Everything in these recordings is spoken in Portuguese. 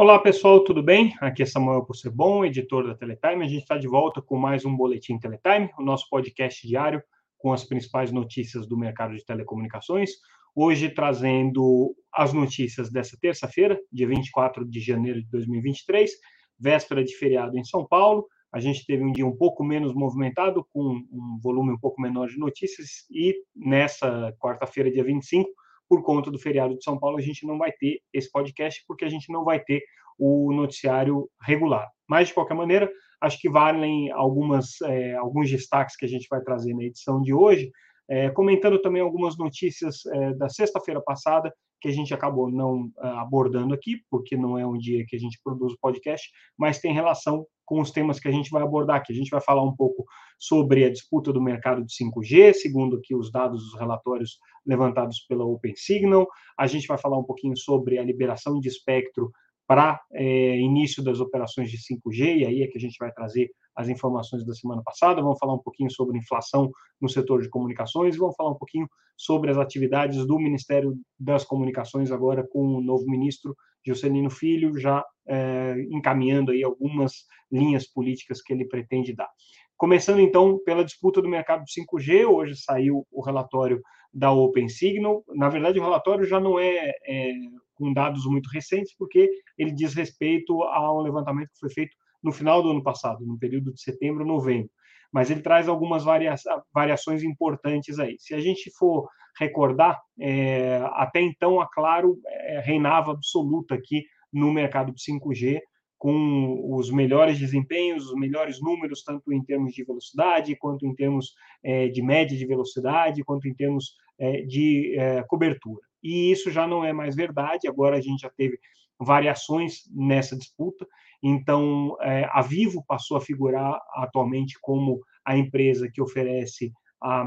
Olá pessoal, tudo bem? Aqui é Samuel Possebon, editor da Teletime. A gente está de volta com mais um Boletim Teletime, o nosso podcast diário com as principais notícias do mercado de telecomunicações. Hoje trazendo as notícias dessa terça-feira, dia 24 de janeiro de 2023, véspera de feriado em São Paulo. A gente teve um dia um pouco menos movimentado, com um volume um pouco menor de notícias, e nessa quarta-feira, dia 25, por conta do feriado de São Paulo, a gente não vai ter esse podcast, porque a gente não vai ter o noticiário regular. Mas, de qualquer maneira, acho que valem algumas, é, alguns destaques que a gente vai trazer na edição de hoje, é, comentando também algumas notícias é, da sexta-feira passada, que a gente acabou não é, abordando aqui, porque não é um dia que a gente produz o podcast, mas tem relação com os temas que a gente vai abordar aqui. A gente vai falar um pouco sobre a disputa do mercado de 5G, segundo aqui os dados dos relatórios levantados pela OpenSignal. A gente vai falar um pouquinho sobre a liberação de espectro para é, início das operações de 5G, e aí é que a gente vai trazer as informações da semana passada, vamos falar um pouquinho sobre inflação no setor de comunicações, vamos falar um pouquinho sobre as atividades do Ministério das Comunicações agora com o novo ministro Juscelino Filho, já é, encaminhando aí algumas linhas políticas que ele pretende dar. Começando então pela disputa do mercado de 5G, hoje saiu o relatório da OpenSignal. Na verdade, o relatório já não é, é com dados muito recentes, porque ele diz respeito a um levantamento que foi feito no final do ano passado, no período de setembro, novembro. Mas ele traz algumas varia variações importantes aí. Se a gente for recordar, é, até então a Claro é, reinava absoluta aqui no mercado de 5G, com os melhores desempenhos, os melhores números, tanto em termos de velocidade, quanto em termos é, de média de velocidade, quanto em termos é, de é, cobertura. E isso já não é mais verdade, agora a gente já teve variações nessa disputa, então é, a Vivo passou a figurar atualmente como a empresa que oferece a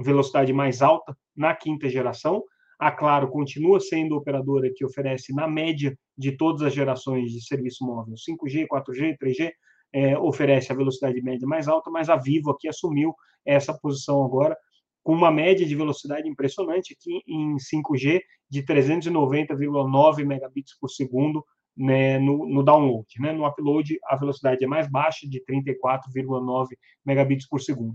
velocidade mais alta na quinta geração, a Claro continua sendo a operadora que oferece, na média de todas as gerações de serviço móvel, 5G, 4G, 3G, é, oferece a velocidade média mais alta, mas a Vivo aqui assumiu essa posição agora, com uma média de velocidade impressionante aqui em 5G de 390,9 megabits por segundo né, no, no, download. Né? No upload, a velocidade é mais baixa, de 34,9 megabits por segundo.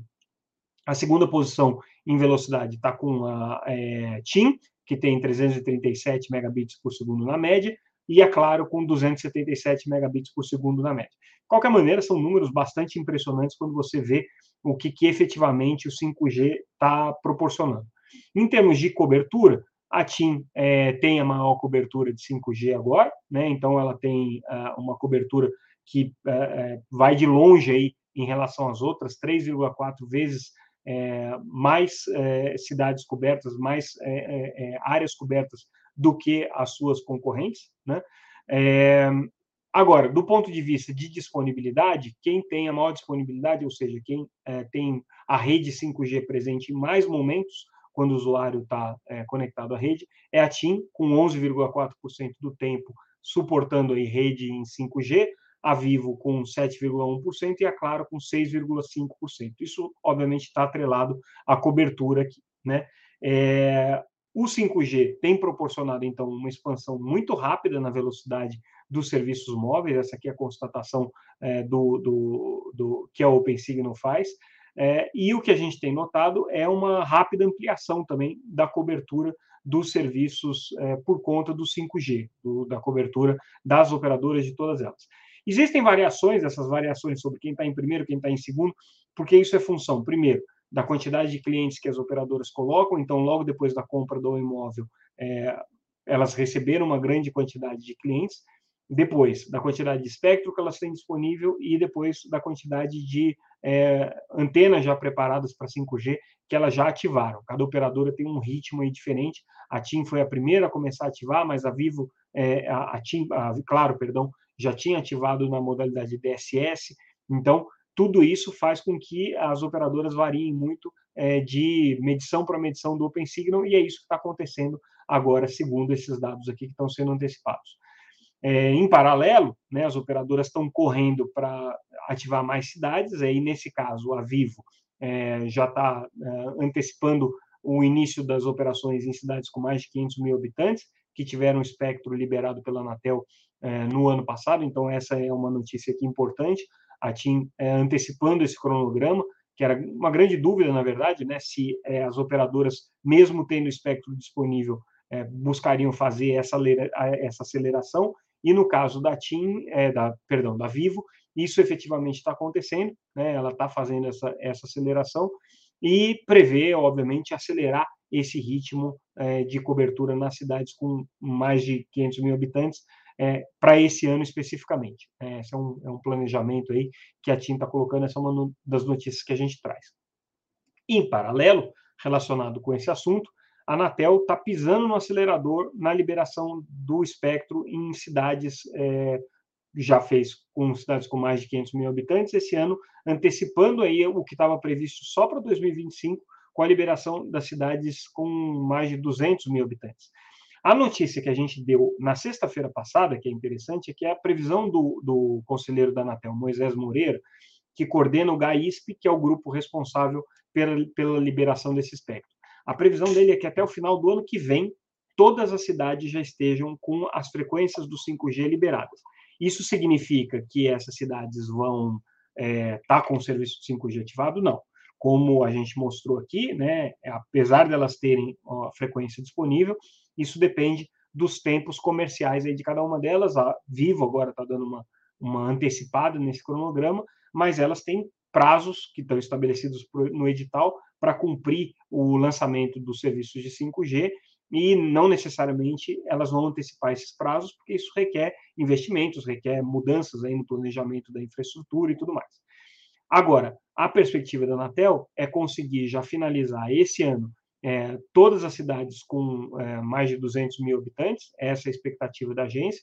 A segunda posição em velocidade está com a é, TIM, que tem 337 megabits por segundo na média, e, é claro, com 277 megabits por segundo na média. De qualquer maneira, são números bastante impressionantes quando você vê o que, que efetivamente o 5G está proporcionando. Em termos de cobertura, a TIM é, tem a maior cobertura de 5G agora, né? então ela tem uh, uma cobertura que uh, vai de longe aí em relação às outras, 3,4 vezes é, mais é, cidades cobertas, mais é, é, áreas cobertas do que as suas concorrentes. Né? agora, do ponto de vista de disponibilidade, quem tem a maior disponibilidade, ou seja, quem tem a rede 5G presente em mais momentos, quando o usuário está conectado à rede, é a TIM, com 11,4% do tempo suportando aí rede em 5G, a Vivo com 7,1% e a Claro com 6,5%. Isso, obviamente, está atrelado à cobertura aqui. Né? É, o 5G tem proporcionado, então, uma expansão muito rápida na velocidade dos serviços móveis, essa aqui é a constatação é, do, do, do, que a OpenSignal faz, é, e o que a gente tem notado é uma rápida ampliação também da cobertura dos serviços é, por conta do 5G, do, da cobertura das operadoras de todas elas. Existem variações, essas variações sobre quem está em primeiro, quem está em segundo, porque isso é função, primeiro, da quantidade de clientes que as operadoras colocam, então, logo depois da compra do imóvel, é, elas receberam uma grande quantidade de clientes, depois da quantidade de espectro que elas têm disponível e depois da quantidade de é, antenas já preparadas para 5G que elas já ativaram. Cada operadora tem um ritmo aí diferente. A TIM foi a primeira a começar a ativar, mas a Vivo, é, a, a TIM, a, claro, perdão, já tinha ativado na modalidade DSS. Então, tudo isso faz com que as operadoras variem muito é, de medição para medição do OpenSignal, e é isso que está acontecendo agora, segundo esses dados aqui que estão sendo antecipados. É, em paralelo, né, as operadoras estão correndo para ativar mais cidades, aí nesse caso a Vivo é, já está é, antecipando o início das operações em cidades com mais de 500 mil habitantes, que tiveram espectro liberado pela Anatel é, no ano passado, então essa é uma notícia aqui importante, a TIM é, antecipando esse cronograma, que era uma grande dúvida, na verdade, né, se é, as operadoras, mesmo tendo espectro disponível, é, buscariam fazer essa, essa aceleração, e no caso da TIM, é, da, perdão, da Vivo, isso efetivamente está acontecendo, né, ela está fazendo essa, essa aceleração, e prevê, obviamente, acelerar esse ritmo de cobertura nas cidades com mais de 500 mil habitantes, é, para esse ano especificamente. É, esse é um, é um, planejamento aí que a TIM está colocando, essa é uma das notícias que a gente traz. Em paralelo, relacionado com esse assunto, a Anatel está pisando no acelerador na liberação do espectro em cidades, é, já fez com cidades com mais de 500 mil habitantes, esse ano antecipando aí o que estava previsto só para 2025, com a liberação das cidades com mais de 200 mil habitantes. A notícia que a gente deu na sexta-feira passada, que é interessante, é que é a previsão do, do conselheiro da Anatel, Moisés Moreira, que coordena o GAISP, que é o grupo responsável pela, pela liberação desse espectro. A previsão dele é que até o final do ano que vem, todas as cidades já estejam com as frequências do 5G liberadas. Isso significa que essas cidades vão estar é, tá com o serviço de 5G ativado? Não. Como a gente mostrou aqui, né, apesar delas terem a frequência disponível, isso depende dos tempos comerciais aí de cada uma delas. A Vivo agora está dando uma, uma antecipada nesse cronograma, mas elas têm prazos que estão estabelecidos no edital para cumprir o lançamento dos serviços de 5G e não necessariamente elas vão antecipar esses prazos, porque isso requer investimentos, requer mudanças aí no planejamento da infraestrutura e tudo mais. Agora, a perspectiva da Anatel é conseguir já finalizar esse ano é, todas as cidades com é, mais de 200 mil habitantes, essa é a expectativa da agência.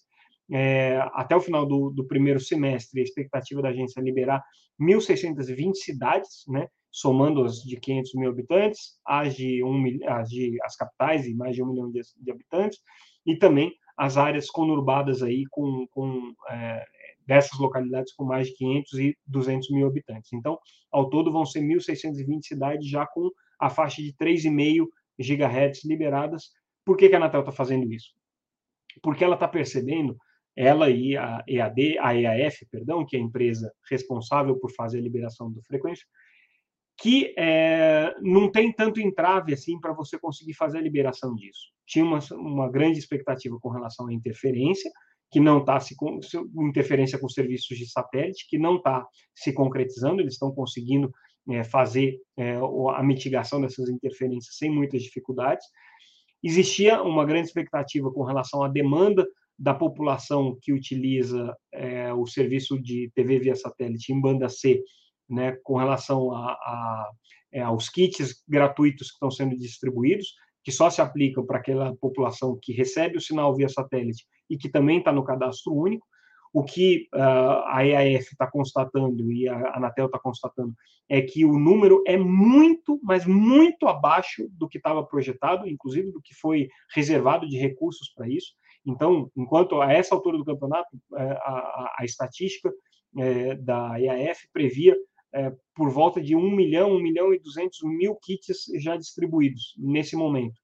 É, até o final do, do, primeiro semestre, a expectativa da agência é liberar 1.620 cidades, né, somando as de 500 mil habitantes, as de, um, as de as capitais e mais de um milhão de, de habitantes, e também as áreas conurbadas aí com, com é, dessas localidades com mais de 500 e 200 mil habitantes. Então, ao todo vão ser 1.620 cidades já com a faixa de 3,5 GHz liberadas. Por que, que a Anatel está fazendo isso? Porque ela está percebendo, ela e a EAD, a EAF, perdão, que é a empresa responsável por fazer a liberação da frequência, que é, não tem tanto entrave assim para você conseguir fazer a liberação disso. Tinha uma, uma grande expectativa com relação à interferência, que não está se interferência com serviços de satélite, que não está se concretizando, eles estão conseguindo fazer é, a mitigação dessas interferências sem muitas dificuldades. Existia uma grande expectativa com relação à demanda da população que utiliza é, o serviço de TV via satélite em banda C, né, com relação a, a, é, aos kits gratuitos que estão sendo distribuídos, que só se aplicam para aquela população que recebe o sinal via satélite e que também está no cadastro único. O que uh, a EAF está constatando e a Anatel está constatando é que o número é muito, mas muito abaixo do que estava projetado, inclusive do que foi reservado de recursos para isso. Então, enquanto a essa altura do campeonato, é, a, a, a estatística é, da EAF previa é, por volta de 1 milhão, 1 milhão e 200 mil kits já distribuídos nesse momento.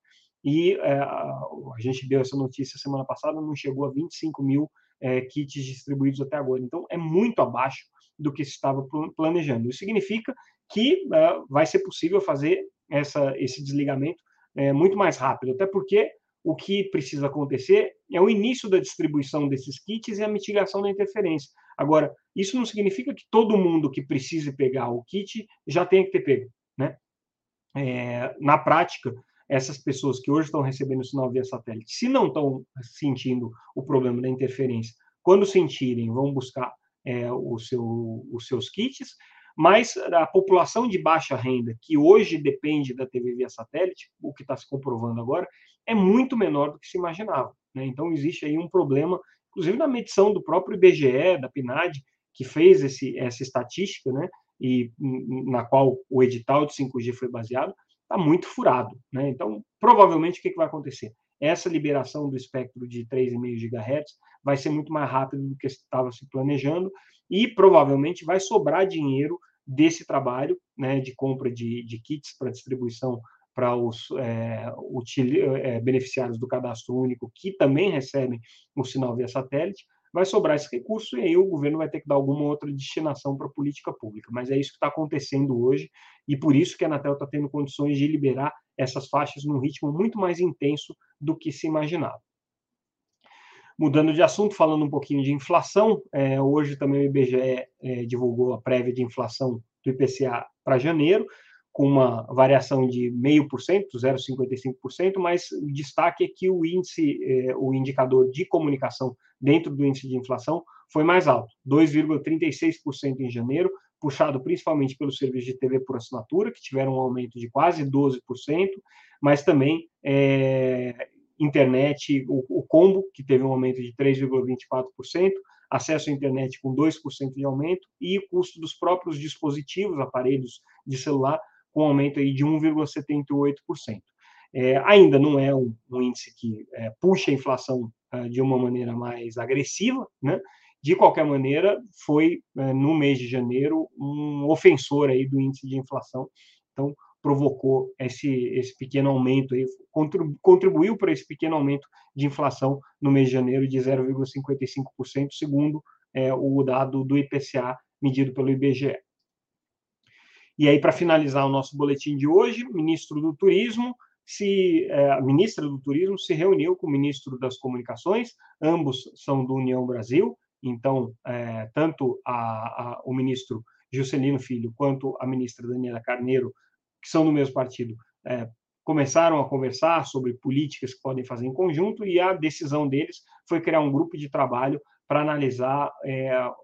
E é, a gente deu essa notícia semana passada, não chegou a 25 mil é, kits distribuídos até agora. Então, é muito abaixo do que se estava planejando. Isso significa que uh, vai ser possível fazer essa, esse desligamento é, muito mais rápido, até porque o que precisa acontecer é o início da distribuição desses kits e a mitigação da interferência. Agora, isso não significa que todo mundo que precise pegar o kit já tenha que ter pego, né? É, na prática, essas pessoas que hoje estão recebendo o sinal via satélite, se não estão sentindo o problema da interferência, quando sentirem, vão buscar é, o seu, os seus kits, mas a população de baixa renda, que hoje depende da TV via satélite, o que está se comprovando agora, é muito menor do que se imaginava. Né? Então, existe aí um problema, inclusive na medição do próprio IBGE, da PNAD, que fez esse, essa estatística, né? e na qual o edital de 5G foi baseado, está muito furado. Né? Então, provavelmente, o que, que vai acontecer? Essa liberação do espectro de 3,5 GHz vai ser muito mais rápido do que estava se planejando e provavelmente vai sobrar dinheiro desse trabalho né, de compra de, de kits para distribuição para os é, util, é, beneficiários do cadastro único que também recebem o sinal via satélite, vai sobrar esse recurso e aí o governo vai ter que dar alguma outra destinação para a política pública. Mas é isso que está acontecendo hoje e por isso que a Anatel está tendo condições de liberar essas faixas num ritmo muito mais intenso do que se imaginava. Mudando de assunto, falando um pouquinho de inflação, é, hoje também o IBGE é, divulgou a prévia de inflação do IPCA para janeiro com uma variação de 0,5%, 0,55%, mas o destaque é que o índice, eh, o indicador de comunicação dentro do índice de inflação foi mais alto, 2,36% em janeiro, puxado principalmente pelo serviço de TV por assinatura, que tiveram um aumento de quase 12%, mas também é, internet, o, o, combo, que teve um aumento de 3,24%, acesso à internet com 2% de aumento, e o custo dos próprios dispositivos, aparelhos de celular, com um aumento aí de 1,78%. É, ainda não é um, um índice que é, puxa a inflação é, de uma maneira mais agressiva, né? De qualquer maneira, foi é, no mês de janeiro um ofensor aí do índice de inflação. Então, provocou esse, esse pequeno aumento, aí, contribuiu para esse pequeno aumento de inflação no mês de janeiro de 0,55%, segundo é, o dado do IPCA medido pelo IBGE. E aí, para finalizar o nosso boletim de hoje, ministro do Turismo, se, é, a ministra do Turismo se reuniu com o ministro das Comunicações, ambos são do União Brasil, então, é, tanto a, a, o ministro Juscelino Filho quanto a ministra Daniela Carneiro, que são do mesmo partido, é, começaram a conversar sobre políticas que podem fazer em conjunto e a decisão deles foi criar um grupo de trabalho para analisar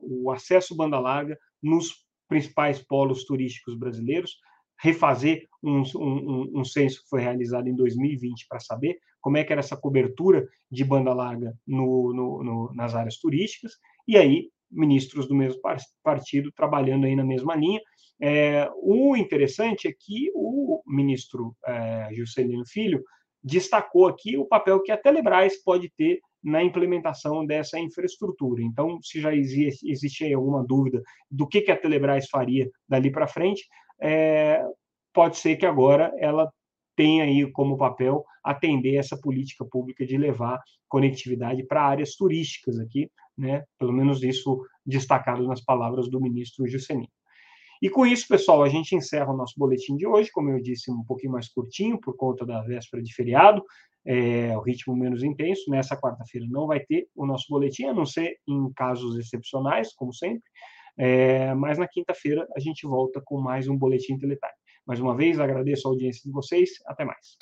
o acesso banda larga nos principais polos turísticos brasileiros, refazer um, um, um censo que foi realizado em 2020 para saber como é que era essa cobertura de banda larga no, no, no, nas áreas turísticas, e aí ministros do mesmo partido trabalhando aí na mesma linha. É, o interessante é que o ministro é, Juscelino Filho destacou aqui o papel que a Telebrás pode ter na implementação dessa infraestrutura. Então, se já existe, existe alguma dúvida do que, que a Telebrás faria dali para frente, é, pode ser que agora ela tenha aí como papel atender essa política pública de levar conectividade para áreas turísticas aqui, né? Pelo menos isso destacado nas palavras do ministro Juscelino. E com isso, pessoal, a gente encerra o nosso boletim de hoje, como eu disse, um pouquinho mais curtinho, por conta da véspera de feriado, é, o ritmo menos intenso. Nessa quarta-feira não vai ter o nosso boletim, a não ser em casos excepcionais, como sempre. É, mas na quinta-feira a gente volta com mais um Boletim Teletime. Mais uma vez, agradeço a audiência de vocês. Até mais.